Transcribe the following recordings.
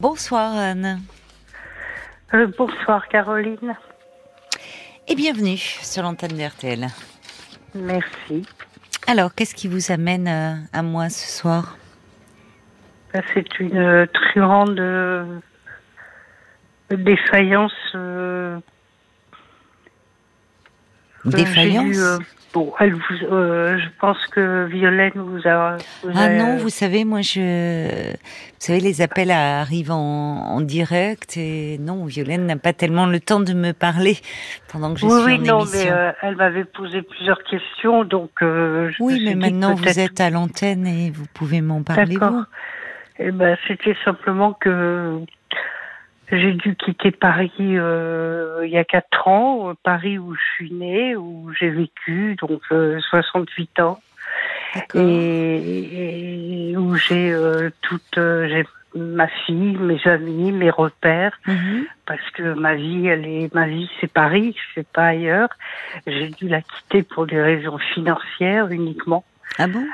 Bonsoir Anne. Euh, bonsoir Caroline. Et bienvenue sur l'antenne de RTL. Merci. Alors, qu'est-ce qui vous amène euh, à moi ce soir? Ben, C'est une truande euh, défaillance. Défaillance eu, euh, Bon, elle vous, euh, je pense que Violaine vous a. vous Ah a- non, vous savez, moi je... Vous savez, les appels arrivent en, en direct et non, Violaine n'a pas tellement le temps de me parler pendant que je Oui, suis oui, en non, émission. mais euh, elle m'avait posé plusieurs questions, donc. euh, je oui, mais maintenant vous êtes à l'antenne et vous pouvez m'en parler D'accord. Eh ben, c'était simplement que j'ai dû quitter Paris euh, il y a quatre ans, Paris où je suis née, où j'ai vécu, donc euh, 68 ans, et, et où j'ai euh, toute, euh, j'ai ma fille, mes amis, mes repères, Mhm. parce que ma vie, elle est, ma vie, c'est Paris, c'est pas ailleurs. J'ai dû la quitter pour des raisons financières uniquement. Ah bon?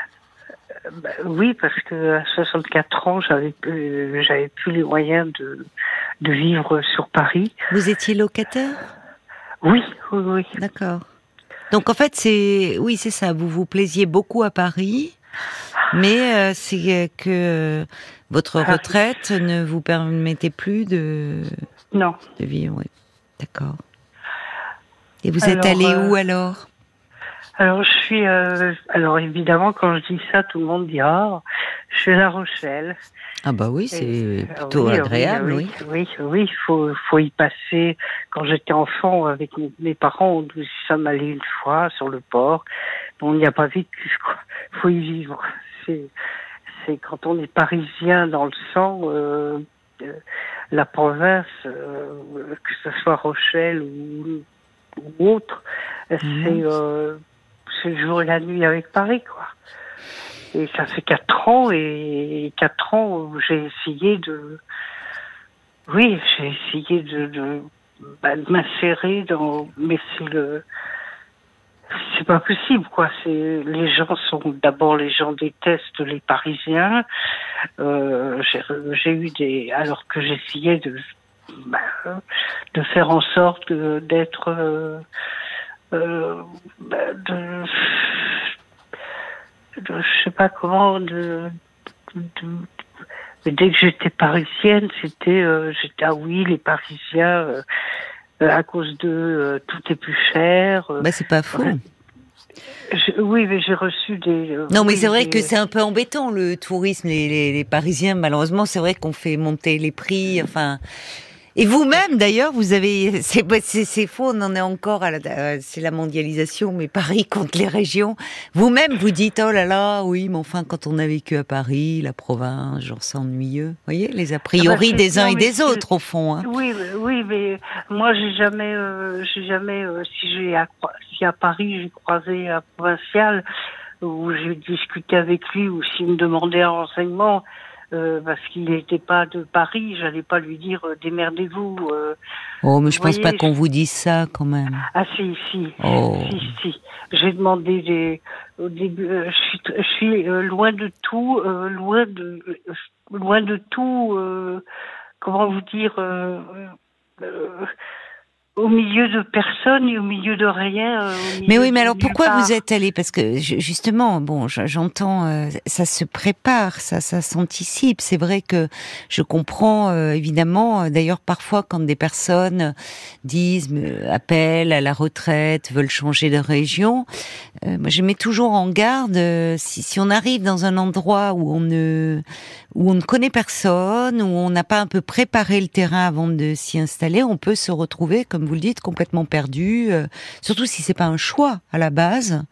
Bah, oui, parce que à 64 ans, j'avais plus, j'avais plus les moyens de, de vivre sur Paris. Vous étiez locataire? Oui, oui, oui. D'accord. Donc en fait, c'est oui, c'est ça. Vous vous plaisiez beaucoup à Paris, mais euh, c'est que votre Ah. retraite ne vous permettait plus de, Non. de vivre. Oui. D'accord. Et vous êtes allé euh, où alors? Alors je suis, euh, alors évidemment, quand je dis ça, tout le monde dit ah, je suis à La Rochelle. Ah bah oui, c'est Et- plutôt oui, agréable, oui. Oui, oui, oui, faut, faut y passer. Quand j'étais enfant, avec mes- parents, nous y sommes allés une fois sur le port. On n'y a pas vécu, quoi. faut y vivre. C'est, c'est quand on est parisien dans le sang, euh, euh, la province, euh, que ce soit Rochelle ou, ou autre, c'est, euh, c'est le jour et la nuit avec Paris, quoi. Et ça fait quatre ans et quatre ans où j'ai essayé de, oui, j'ai essayé de, de, bah, m'insérer dans, mais c'est le, c'est pas possible quoi. C'est les gens sont d'abord les gens détestent les Parisiens. Euh, j'ai eu des alors que j'essayais de bah, de faire en sorte d'être euh, euh, bah, de, de je sais pas comment de, de- mais dès que j'étais parisienne, c'était euh, j'étais ah oui les Parisiens euh, à cause de tout est plus cher. Bah c'est pas faux. Ouais. je- oui, mais j'ai reçu des. euh, Non, mais oui, c'est vrai des- que c'est un peu embêtant le tourisme. Les, les, les Parisiens, malheureusement, c'est vrai qu'on fait monter les prix. Enfin, et vous-même, d'ailleurs, vous avez. C'est faux. On en est encore à la. à- C'est la mondialisation, mais Paris contre les régions. Vous-même, vous dites oh là là, oui, mais enfin, quand on a vécu à Paris, la province, genre c'est ennuyeux. Vous voyez les a priori Ah bah, des uns non, et des autres au fond. Hein. Oui, oui, mais moi j'ai jamais, euh, j'ai jamais, euh, si j'ai à, si à Paris j'ai croisé un provincial où j'ai discuté avec lui ou s'il me demandait un renseignement euh, parce qu'il n'était pas de Paris, j'allais pas lui dire euh, démerdez-vous. euh. Oh, mais je pense pas qu'on vous dise ça quand même. Ah si, si, Oh. si, si. J'ai demandé des, au début, euh, je suis, je suis euh, loin de tout, euh, loin de, loin de tout. euh, comment vous dire euh, euh, au milieu de personne et au milieu de rien. euh, Mais oui, mais alors pourquoi part. vous êtes allé? Parce que ju- justement, bon, je- j'entends, euh, ça se prépare, ça, ça s'anticipe. C'est vrai que je comprends euh, évidemment. D'ailleurs, parfois, quand des personnes disent, me- appellent à la retraite, veulent changer de région, moi, je mets toujours en garde. si, si on arrive dans un endroit où on ne où on ne connaît personne, où on n'a pas un peu préparé le terrain avant de s'y installer, on peut se retrouver, comme vous le dites, complètement perdu. euh, surtout si c'est pas un choix à la base.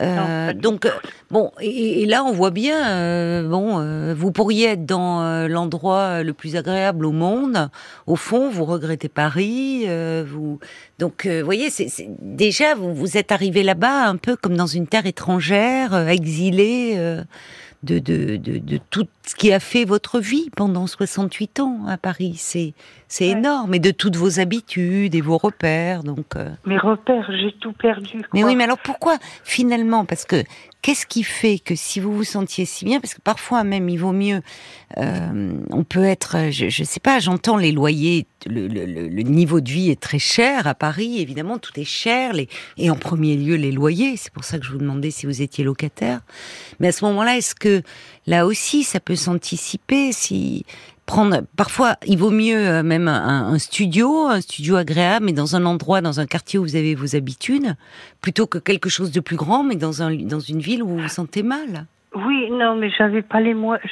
Euh, donc euh, bon, et, et là on voit bien, euh, bon, euh, vous pourriez être dans euh, l'endroit le plus agréable au monde. Au fond, vous regrettez Paris. euh, vous donc, euh, vous voyez, c'est c'est- déjà vous vous êtes arrivé là-bas un peu comme dans une terre étrangère, euh, exilé. euh, de, de, de, de toute ce qui a fait votre vie pendant 68 ans à Paris. C'est c'est énorme, et de toutes vos habitudes et vos repères. Donc euh. mes repères, j'ai tout perdu. Mais oui, mais alors pourquoi finalement? Parce que qu'est-ce qui fait que si vous vous sentiez si bien, parce que parfois même il vaut mieux, euh, on peut être, je, je sais pas, j'entends les loyers, le, le, le, niveau de vie est très cher à Paris, évidemment tout est cher, les, et en premier lieu les loyers. C'est pour ça que je vous demandais si vous étiez locataire. Mais à ce moment-là, est-ce que là aussi ça peut s'anticiper. Si prendre parfois il vaut mieux euh, même un, studio un studio agréable mais dans un endroit dans un quartier où vous avez vos habitudes plutôt que quelque chose de plus grand mais dans un dans une ville où vous vous sentez mal. Oui non mais j'avais pas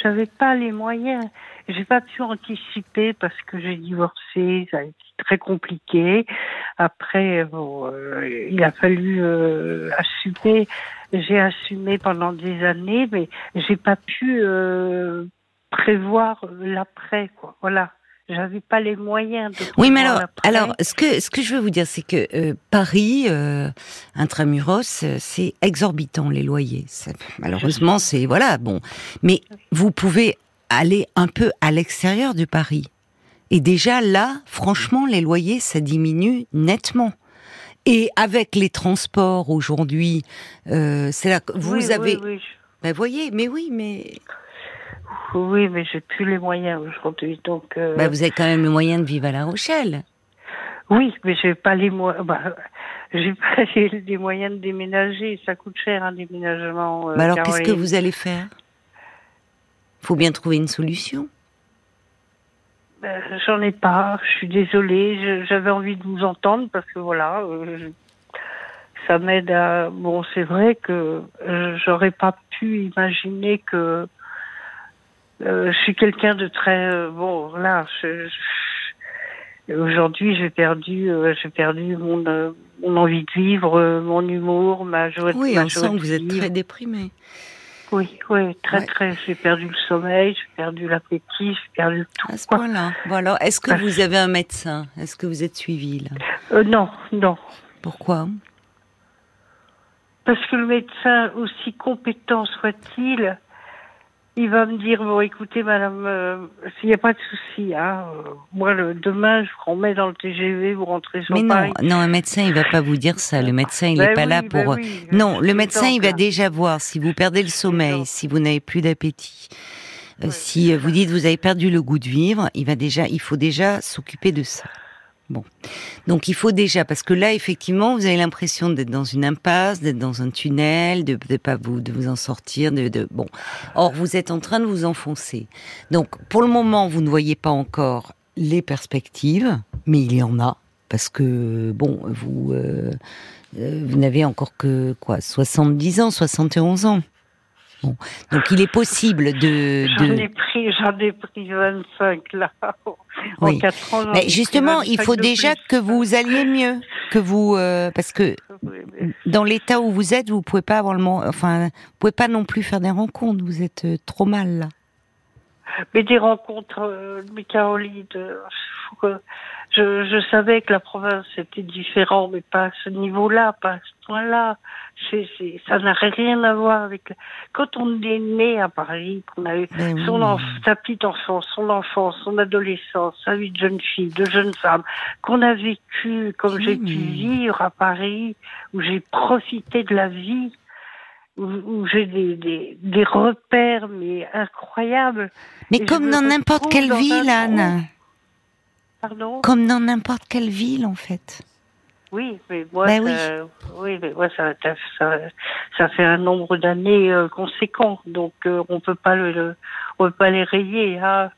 j'avais pas les moyens j'ai pas pu anticiper parce que j'ai divorcé ça a été très compliqué après bon, euh, il a fallu euh, assumer j'ai assumé pendant des années mais j'ai pas pu prévoir l'après, quoi. Voilà. J'avais pas les moyens de. Oui, mais alors, alors, ce que ce que je veux vous dire, c'est que euh, Paris, euh, intramuros, euh, c'est exorbitant les loyers. Malheureusement, c'est voilà, bon. Mais vous pouvez aller un peu à l'extérieur de Paris. Et déjà là, franchement, les loyers, ça diminue nettement. Et avec les transports aujourd'hui, euh, c'est là que vous avez. Oui, oui. Ben voyez, mais oui, mais oui, mais j'ai plus les moyens aujourd'hui, donc. Euh... Bah, vous avez quand même les moyens de vivre à La Rochelle. Oui, mais j'ai pas les moyens. Bah, j'ai pas les, moyens de déménager. Ça coûte cher un déménagement. Euh, bah alors, qu'est-ce que vous allez faire? Faut bien trouver une solution. Ben, J'en ai pas. Je suis désolée. J'avais envie de vous entendre parce que voilà. Euh, ça m'aide à. Bon, c'est vrai que euh, j'aurais pas pu imaginer que euh, je suis quelqu'un de très euh, bon. Là, aujourd'hui, j'ai perdu, j'ai perdu mon, mon envie de vivre, mon humour, ma joie. Oui, ma on sent que vous êtes très déprimé. Oui, oui, très, très. J'ai perdu le sommeil, j'ai perdu l'appétit, j'ai perdu tout. À ce point-là. Alors, est-ce que vous avez un médecin? Est-ce que vous êtes suivi, là? Non, non. Pourquoi? Parce que le médecin, aussi compétent soit-il, il va me dire bon écoutez madame euh, s'il n'y a pas de souci hein euh, moi le demain je vous remets dans le TGV vous rentrez sur mais non non un médecin il va pas vous dire ça. Le médecin il n'est ben pas là ben pour non le médecin il va déjà voir si vous perdez le sommeil si vous n'avez plus d'appétit. Euh, si vous dites vous avez perdu le goût de vivre il va déjà il faut déjà s'occuper de ça Bon. Donc il faut déjà, parce que là, effectivement, vous avez l'impression d'être dans une impasse, d'être dans un tunnel, de ne pas vous, de vous en sortir, de, bon. Or, vous êtes en train de vous enfoncer. Donc, pour le moment, vous ne voyez pas encore les perspectives, mais il y en a, parce que, bon, vous, euh, euh, vous n'avez encore que, quoi, 70 ans, 71 ans. Bon. Donc il est possible de. J'en ai pris, j'en ai pris 25 là. En 4 ans, Mais justement, il faut déjà que vous alliez mieux, que vous, euh, parce que dans l'état où vous êtes, vous pouvez pas avoir le, enfin, vous pouvez pas non plus faire des rencontres. Vous êtes euh, trop mal là. Mais des rencontres, euh, mais Caroline, je, je savais que la province était différente, mais pas à ce niveau-là, pas à ce point-là. C'est, c'est, ça n'a rien à voir avec. Quand on est né à Paris, qu'on a eu ben son enfant, sa petite enfance, son enfance, son adolescence, sa vie de jeune fille, de jeune femme, qu'on a vécu comme j'ai pu vivre à Paris, où j'ai profité de la vie, où, où j'ai des, des, des repères mais incroyables. Mais comme dans n'importe quelle ville, Anne. Comme dans n'importe quelle ville, en fait. Oui, mais moi, ben ça, oui. mais moi ça, ça, ça, fait un nombre d'années euh, conséquent, donc euh, on peut pas le, on peut pas les rayer. Hein.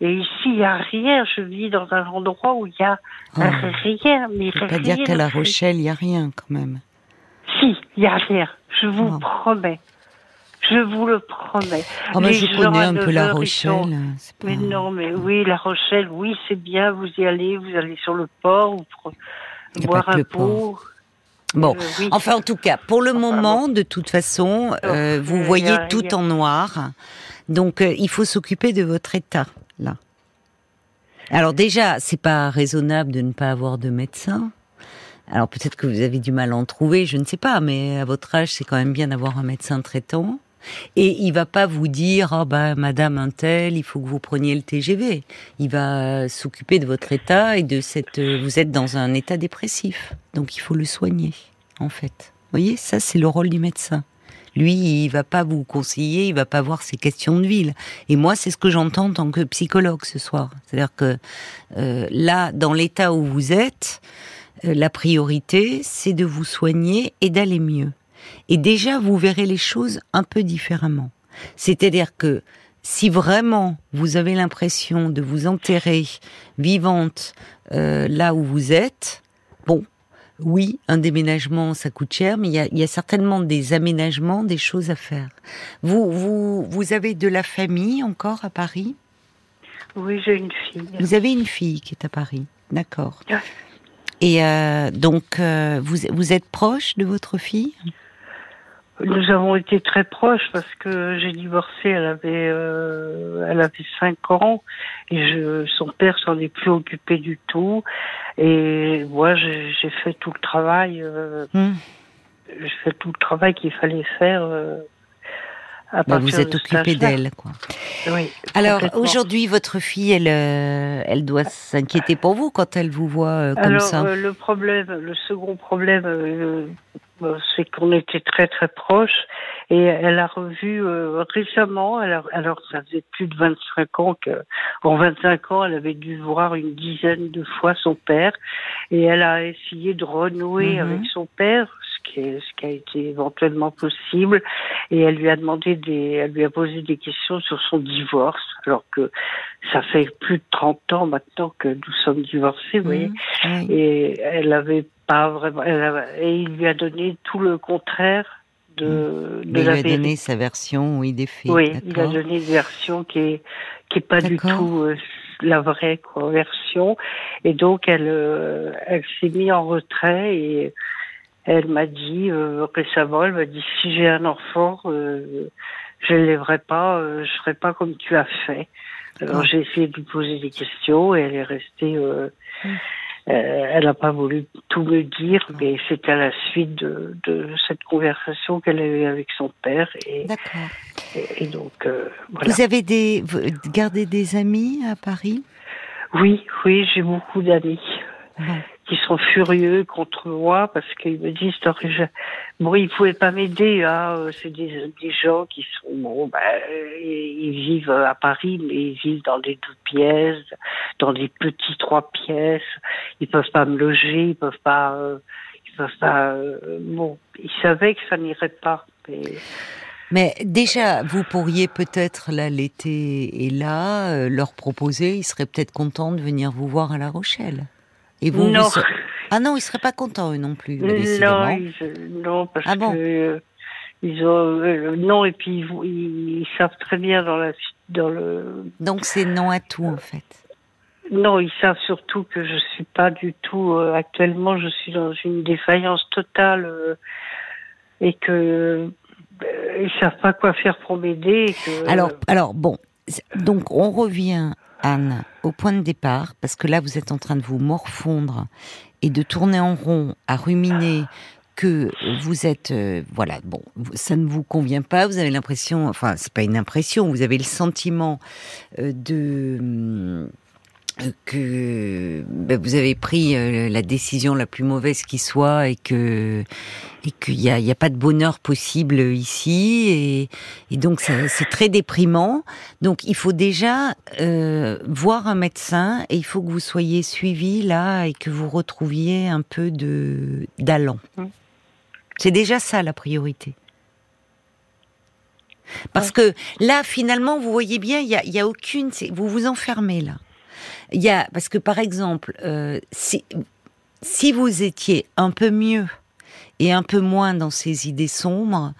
Et ici, il n'y a rien. Je vis dans un endroit où il y a oh. rien. Mais ne pas dire qu'à La Rochelle, il n'y a rien quand même. Si, il y a rien. Je vous oh. promets. Je vous le promets. Oh, je connais un peu La Rochelle. Mais non, mais oui, La Rochelle, oui, c'est bien. Vous y allez, vous allez sur le port, vous boire un pot. Bon, euh, enfin en tout cas, pour le moment, de toute façon, euh, vous voyez tout en noir. Donc euh, il faut s'occuper de votre état là. Alors déjà, c'est pas raisonnable de ne pas avoir de médecin. Alors peut-être que vous avez du mal à en trouver, je ne sais pas, mais à votre âge, c'est quand même bien d'avoir un médecin traitant. Et il va pas vous dire, oh bah, madame Intel, il faut que vous preniez le TGV. Il va s'occuper de votre état et de cette, vous êtes dans un état dépressif. Donc il faut le soigner, en fait. Vous voyez, ça c'est le rôle du médecin. Lui, il va pas vous conseiller, il va pas voir ces questions de ville. Et moi, c'est ce que j'entends en tant que psychologue ce soir. C'est-à-dire que euh, là, dans l'état où vous êtes, euh, la priorité, c'est de vous soigner et d'aller mieux. Et déjà, vous verrez les choses un peu différemment. C'est-à-dire que si vraiment vous avez l'impression de vous enterrer vivante euh, là où vous êtes, bon, oui, un déménagement, ça coûte cher, mais il y a, certainement des aménagements, des choses à faire. Vous, vous, vous avez de la famille encore à Paris? Oui, j'ai une fille. Vous avez une fille qui est à Paris, d'accord. Et euh, donc, euh, vous, vous êtes proche de votre fille? Nous avons été très proches parce que j'ai divorcé, elle avait, euh, elle avait 5 ans et je, son père s'en est plus occupé du tout. Et moi, j'ai fait tout le travail, euh, hmm. j'ai fait tout le travail qu'il fallait faire. Euh, bah, vous êtes occupé d'elle, quoi. Oui. Alors aujourd'hui, votre fille, elle, euh, elle doit s'inquiéter pour vous quand elle vous voit euh, comme Alors, ça. Euh, le problème, le second problème, c'est qu'on était très très proches et elle a revu récemment. Alors, alors ça faisait plus de 25 ans que, en 25 ans, elle avait dû voir une dizaine de fois son père et elle a essayé de renouer mhm. avec son père qui ce qui a été éventuellement possible. Et elle lui a demandé des, elle lui a posé des questions sur son divorce, alors que ça fait plus de 30 ans maintenant que nous sommes divorcés, vous voyez. Mmh, et elle avait pas vraiment, et il lui a donné tout le contraire de, mmh. de il a donné sa version, oui, des faits. Oui, il a donné une version qui est, qui est pas du tout euh, la vraie quoi, version. Et donc, elle, euh, elle s'est mise en retrait et elle m'a dit euh, récemment, elle m'a dit si j'ai un enfant, euh, je ne lèverai pas, euh, je ferai pas comme tu as fait. Alors j'ai essayé de lui poser des questions et elle est restée. Euh, mm. euh, elle n'a pas voulu tout me dire, mais c'est à la suite de, de cette conversation qu'elle a eue avec son père. Et, et, et, donc voilà. Vous avez des, vous gardé des amis à Paris? Oui, oui, j'ai beaucoup d'amis qui sont furieux contre moi parce qu'ils me disent bon ils pouvaient pas m'aider hein. Euh, c'est des, des gens qui sont bon ben, ils vivent à Paris mais ils vivent dans des deux pièces dans des petits trois pièces ils peuvent pas me loger ils peuvent pas euh, ils peuvent pas euh, bon ils savaient que ça n'irait pas mais mais déjà, vous pourriez peut-être, là, l'été est là, leur proposer, ils seraient peut-être contents de venir vous voir à La Rochelle. Et vous, non. Ah non, ils seraient pas contents eux non plus. Non, non, parce ah que euh, ils ont euh, non et puis ils, savent très bien dans la dans le. Donc c'est non à tout en fait. Non, ils savent surtout que je suis pas du tout euh, actuellement. Je suis dans une défaillance totale et que ils savent pas quoi faire pour m'aider. Alors, alors bon, donc on revient Anne, au point de départ, parce que là vous êtes en train de vous morfondre et de tourner en rond, à ruminer que vous êtes, euh, voilà, bon, ça ne vous convient pas, vous avez l'impression, enfin, c'est pas une impression, vous avez le sentiment euh, de hum, que ben, vous avez pris euh, la décision la plus mauvaise qui soit et que et qu'il n'y a, y a pas de bonheur possible ici et, et donc c'est très déprimant. Donc il faut déjà euh, voir un médecin et il faut que vous soyez suivi là et que vous retrouviez un peu de d'allant. C'est déjà ça la priorité. Parce que là, finalement, vous voyez bien, il y a, y a aucune. Vous vous enfermez là. Il y a parce que par exemple, euh, si vous étiez un peu mieux et un peu moins dans ces idées sombres,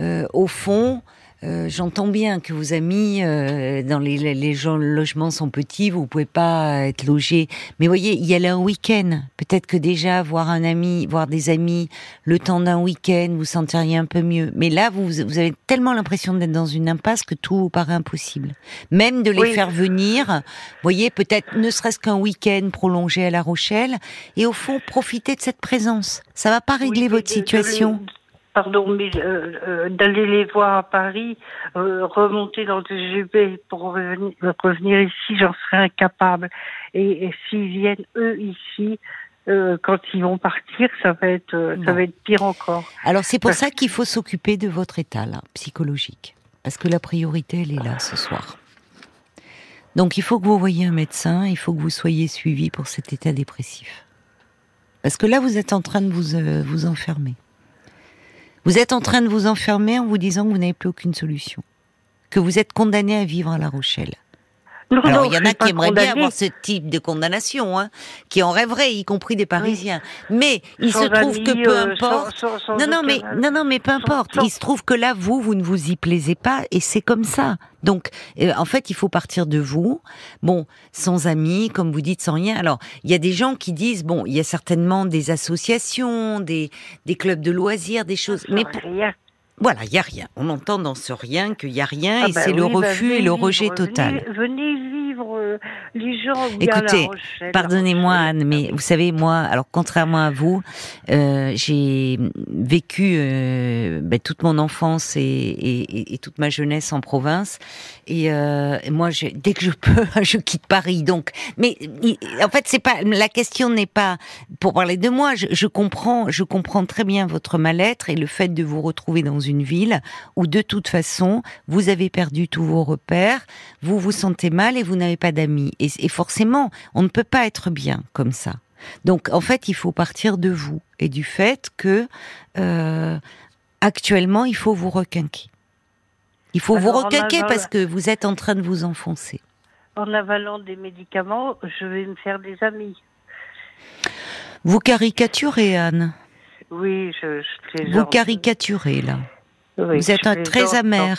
euh, au fond, euh, j'entends bien que vos amis euh, dans les, les, gens, logements sont petits, vous pouvez pas être logé. Mais voyez, il y a un week-end. Peut-être que déjà voir un ami, voir des amis, le temps d'un week-end, vous sentiriez un peu mieux. Mais là, vous, vous avez tellement l'impression d'être dans une impasse que tout vous paraît impossible. Même de les faire venir, voyez, peut-être ne serait-ce qu'un week-end prolongé à La Rochelle, et au fond profiter de cette présence. Ça va pas régler votre situation pardon, mais d'aller les voir à Paris, remonter dans le TGV pour revenir, revenir ici, j'en serais incapable. Et, et s'ils viennent eux ici, euh, quand ils vont partir, ça va être, euh, ça va être pire encore. Alors c'est pour ça qu'il faut s'occuper de votre état là, psychologique, parce que la priorité elle est là ce soir. Donc il faut que vous voyiez un médecin, il faut que vous soyez suivi pour cet état dépressif. Parce que là vous êtes en train de vous euh, vous enfermer. Vous êtes en train de vous enfermer en vous disant que vous n'avez plus aucune solution, que vous êtes condamné à vivre à La Rochelle. Alors, il y en a qui aimeraient bien avoir ce type de condamnation, hein, qui en rêveraient, y compris des Parisiens. Mais il se trouve que peu euh, importe. non, non, mais non, non, mais peu importe. Il se trouve que là, vous, vous ne vous y plaisez pas, et c'est comme ça. Donc, euh, en fait, il faut partir de vous. Bon, sans amis, comme vous dites, sans rien. Alors, il y a des gens qui disent, bon, il y a certainement des associations, des, des clubs de loisirs, des choses. Mais voilà, il y a rien. On entend dans ce rien qu'il y a rien ah et bah c'est le bah refus et le rejet total. Venez, vivre euh, les gens. Écoutez, pardonnez-moi Anne, mais vous savez moi, alors contrairement à vous, euh, j'ai vécu euh, ben, toute mon enfance et, et, et, toute ma jeunesse en province et moi, je, dès que je peux, je quitte Paris. Donc, mais en fait, c'est pas la question n'est pas pour parler de moi. Je, je comprends, je comprends très bien votre mal-être et le fait de vous retrouver dans une ville où de toute façon vous avez perdu tous vos repères, vous vous sentez mal et vous n'avez pas d'amis. Et, et forcément, on ne peut pas être bien comme ça. Donc, en fait, il faut partir de vous et du fait que euh, actuellement, il faut vous requinquer. Il faut vous requinquer parce que vous êtes en train de vous enfoncer. En avalant des médicaments, je vais me faire des amis. Vous caricaturez, Anne Oui, je, je Vous caricaturez, là. vous êtes très amer.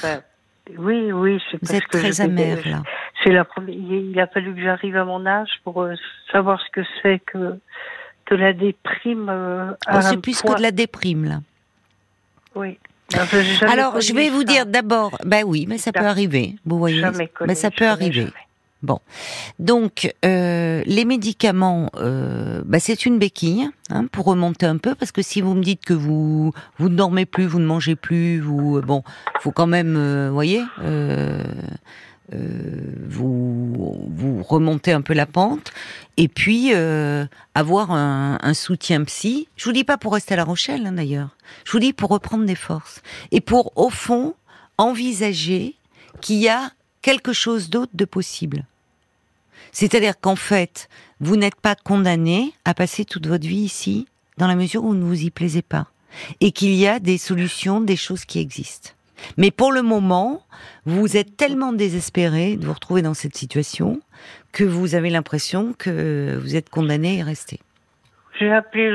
Oui, oui. Vous êtes très amer, là. C'est la première... Il a fallu que j'arrive à mon âge pour euh, savoir ce que c'est que, que la déprime. Euh, oh, c'est plus que de la déprime, là. Oui. Alors, je vais vous dire d'abord, ben oui, mais ça peut arriver, vous voyez, mais ça peut arriver. Bon, donc euh, les médicaments, euh, bah, c'est une béquille hein, pour remonter un peu, parce que si vous me dites que vous vous ne dormez plus, vous ne mangez plus, vous bon, faut quand même, euh, voyez, euh, euh, vous, vous remontez un peu la pente et puis euh, avoir un, un, soutien psy. Je vous dis pas pour rester à La Rochelle hein, d'ailleurs. Je vous dis pour reprendre des forces et pour au fond envisager qu'il y a quelque chose d'autre de possible. C'est-à-dire qu'en fait, vous n'êtes pas condamné à passer toute votre vie ici dans la mesure où vous ne vous y plaisez pas et qu'il y a des solutions, des choses qui existent. Mais pour le moment, vous êtes tellement désespéré de vous retrouver dans cette situation que vous avez l'impression que vous êtes condamné à rester. J'ai appelé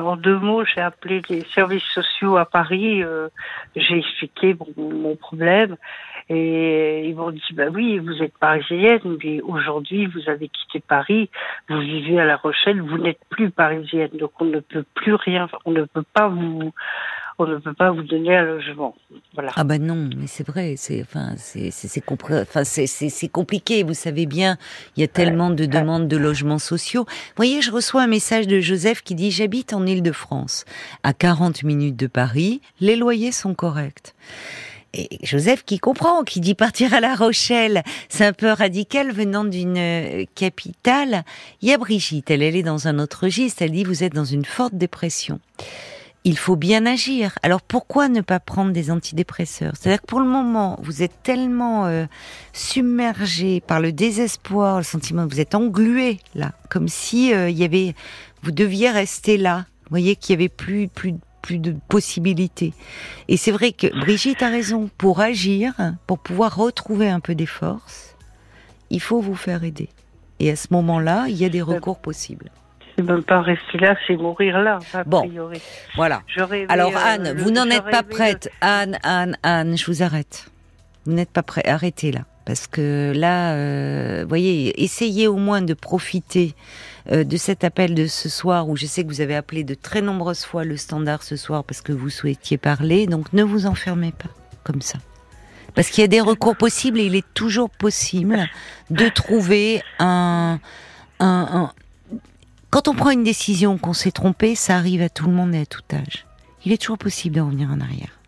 en deux mots, j'ai appelé les services sociaux à Paris. Euh, j'ai expliqué mon, problème et ils m'ont dit bah oui, vous êtes parisienne, mais aujourd'hui vous avez quitté Paris, vous vivez à La Rochelle, vous n'êtes plus parisienne, donc on ne peut plus rien, on ne peut pas vous on ne peut pas vous donner un logement. Voilà. Ah ben non, mais c'est vrai, c'est enfin c'est c'est enfin, c'est compliqué. Vous savez bien, il y a tellement de demandes de logements sociaux. Vous voyez, je reçois un message de Joseph qui dit j'habite en Île-de-France, à 40 minutes de Paris, les loyers sont corrects. Et Joseph qui comprend, qui dit partir à La Rochelle, c'est un peu radical venant d'une euh, capitale. Il y a Brigitte, elle, elle est dans un autre registre, elle dit vous êtes dans une forte dépression il faut bien agir. Alors pourquoi ne pas prendre des antidépresseurs? C'est-à-dire que pour le moment, vous êtes tellement euh, submergé par le désespoir, le sentiment que vous êtes englué là, comme si euh, il y avait, vous deviez rester là. Vous voyez qu'il y avait plus plus plus de possibilités. Et c'est vrai que Brigitte a raison. Pour agir, pour pouvoir retrouver un peu des forces, il faut vous faire aider. Et à ce moment-là, il y a des recours possibles même pas rester là, c'est mourir là. bon, voilà. Alors euh, Anne, vous n'en êtes pas prête. Anne, Anne, Anne, je vous arrête. Vous n'êtes pas prête. Arrêtez là. Parce que là, euh, voyez, essayez au moins de profiter euh, de cet appel de ce soir où je sais que vous avez appelé de très nombreuses fois le standard ce soir parce que vous souhaitiez parler. Donc ne vous enfermez pas comme ça. Parce qu'il y a des recours possibles et il est toujours possible de trouver un, un, quand on prend une décision qu'on s'est trompé, ça arrive à tout le monde et à tout âge. Il est toujours possible de revenir en arrière.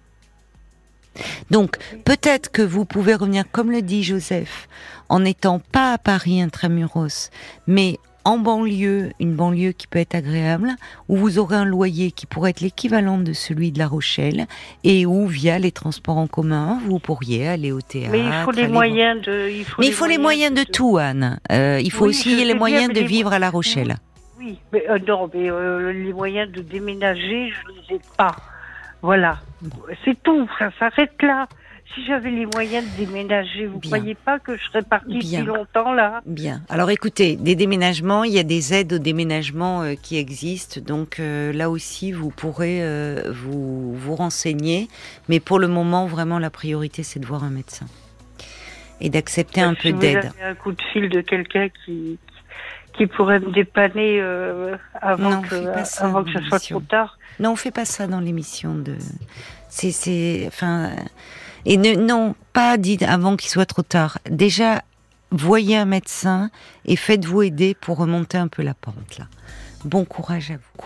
Donc, peut-être que vous pouvez revenir, comme le dit Joseph, en n'étant pas à Paris intramuros, mais en banlieue, une banlieue qui peut être agréable, où vous aurez un loyer qui pourrait être l'équivalent de celui de La Rochelle, et où, via les transports en commun, vous pourriez aller au théâtre. Mais il faut les moyens de. Il faut Mais il faut les moyens de, tout, Anne. Euh, il faut aussi les moyens de vivre à La Rochelle. Oui, mais euh, non, mais euh, les moyens de déménager, je les ai pas. Voilà, c'est tout, ça s'arrête là. Si j'avais les moyens de déménager, vous ne croyez pas que je serais partie depuis longtemps là? Bien. Alors écoutez, des déménagements, il y a des aides au déménagement euh, qui existent, donc euh, là aussi vous pourrez euh, vous vous renseigner. Mais pour le moment, vraiment la priorité, c'est de voir un médecin. Et d'accepter un peu d'aide. Un coup de fil de quelqu'un qui qui pourrait me dépanner avant, que, avant que ce soit trop tard. Non, on fait pas ça dans l'émission de. C'est, enfin, et ne, non, pas dit avant qu'il soit trop tard. Déjà, voyez un médecin et faites-vous aider pour remonter un peu la pente là. Bon courage à vous.